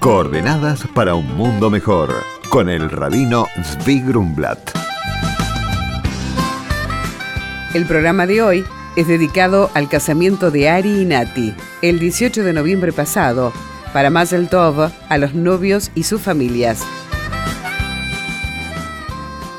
Coordenadas para un mundo mejor con el rabino Zvi Grumblat. El programa de hoy es dedicado al casamiento de Ari y Nati, el 18 de noviembre pasado, para Mazel Tov a los novios y sus familias.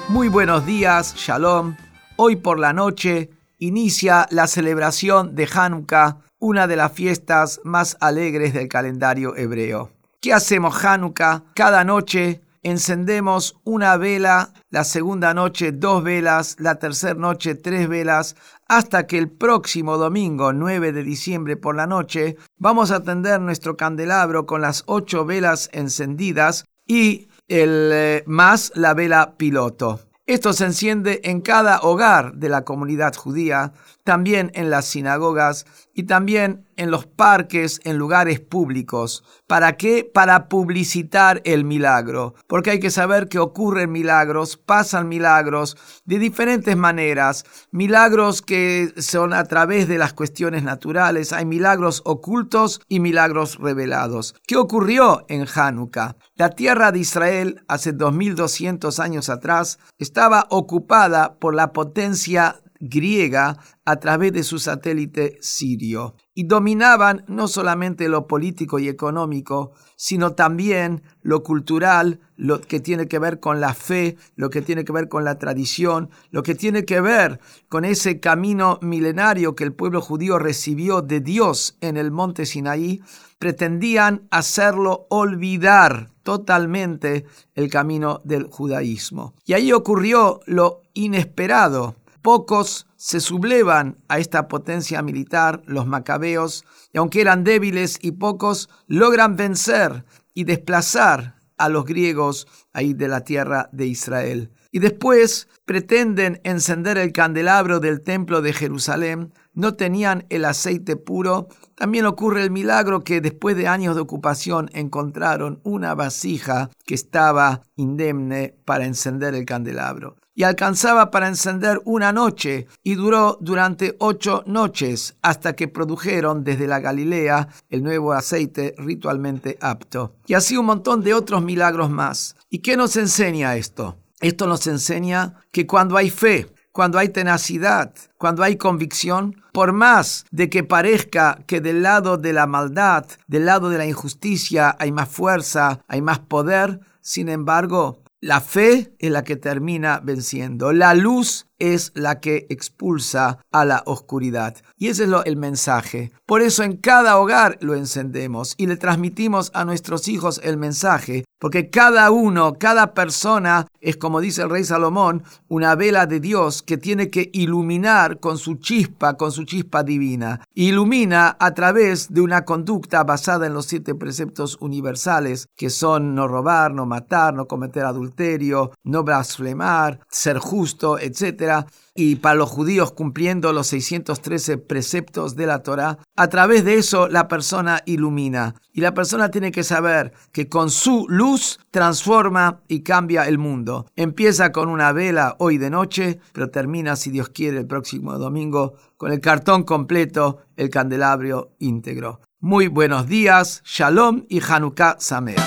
Muy buenos días, Shalom. Hoy por la noche inicia la celebración de Hanukkah, una de las fiestas más alegres del calendario hebreo. ¿Qué hacemos Hanukkah? Cada noche encendemos una vela, la segunda noche dos velas, la tercera noche tres velas, hasta que el próximo domingo 9 de diciembre por la noche vamos a tender nuestro candelabro con las ocho velas encendidas y el, eh, más la vela piloto. Esto se enciende en cada hogar de la comunidad judía, también en las sinagogas y también en los parques, en lugares públicos. ¿Para qué? Para publicitar el milagro. Porque hay que saber que ocurren milagros, pasan milagros de diferentes maneras. Milagros que son a través de las cuestiones naturales. Hay milagros ocultos y milagros revelados. ¿Qué ocurrió en Hanukkah? La tierra de Israel, hace 2200 años atrás, estaba ocupada por la potencia griega a través de su satélite sirio y dominaban no solamente lo político y económico, sino también lo cultural, lo que tiene que ver con la fe, lo que tiene que ver con la tradición, lo que tiene que ver con ese camino milenario que el pueblo judío recibió de Dios en el monte Sinaí, pretendían hacerlo olvidar totalmente el camino del judaísmo. Y ahí ocurrió lo inesperado. Pocos se sublevan a esta potencia militar, los macabeos, y aunque eran débiles y pocos, logran vencer y desplazar a los griegos ahí de la tierra de Israel. Y después pretenden encender el candelabro del templo de Jerusalén, no tenían el aceite puro. También ocurre el milagro que después de años de ocupación encontraron una vasija que estaba indemne para encender el candelabro y alcanzaba para encender una noche y duró durante ocho noches hasta que produjeron desde la Galilea el nuevo aceite ritualmente apto. Y así un montón de otros milagros más. ¿Y qué nos enseña esto? Esto nos enseña que cuando hay fe, cuando hay tenacidad, cuando hay convicción, por más de que parezca que del lado de la maldad, del lado de la injusticia hay más fuerza, hay más poder, sin embargo, la fe es la que termina venciendo. La luz es la que expulsa a la oscuridad. Y ese es el mensaje. Por eso en cada hogar lo encendemos y le transmitimos a nuestros hijos el mensaje, porque cada uno, cada persona es, como dice el rey Salomón, una vela de Dios que tiene que iluminar con su chispa, con su chispa divina. Ilumina a través de una conducta basada en los siete preceptos universales, que son no robar, no matar, no cometer adulterio, no blasfemar, ser justo, etc y para los judíos cumpliendo los 613 preceptos de la Torá, a través de eso la persona ilumina. Y la persona tiene que saber que con su luz transforma y cambia el mundo. Empieza con una vela hoy de noche, pero termina, si Dios quiere, el próximo domingo con el cartón completo, el candelabro íntegro. Muy buenos días, Shalom y Hanukkah Sameach.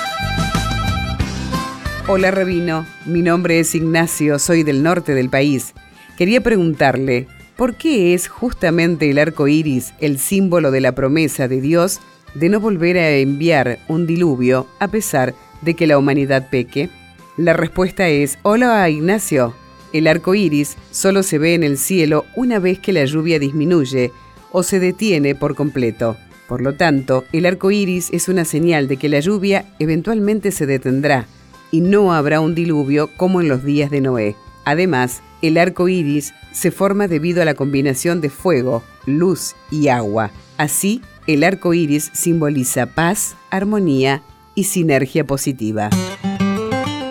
Hola Rabino, mi nombre es Ignacio, soy del norte del país. Quería preguntarle, ¿por qué es justamente el arco iris el símbolo de la promesa de Dios de no volver a enviar un diluvio a pesar de que la humanidad peque? La respuesta es: Hola Ignacio. El arco iris solo se ve en el cielo una vez que la lluvia disminuye o se detiene por completo. Por lo tanto, el arco iris es una señal de que la lluvia eventualmente se detendrá y no habrá un diluvio como en los días de Noé. Además, el arco iris se forma debido a la combinación de fuego, luz y agua. Así, el arco iris simboliza paz, armonía y sinergia positiva.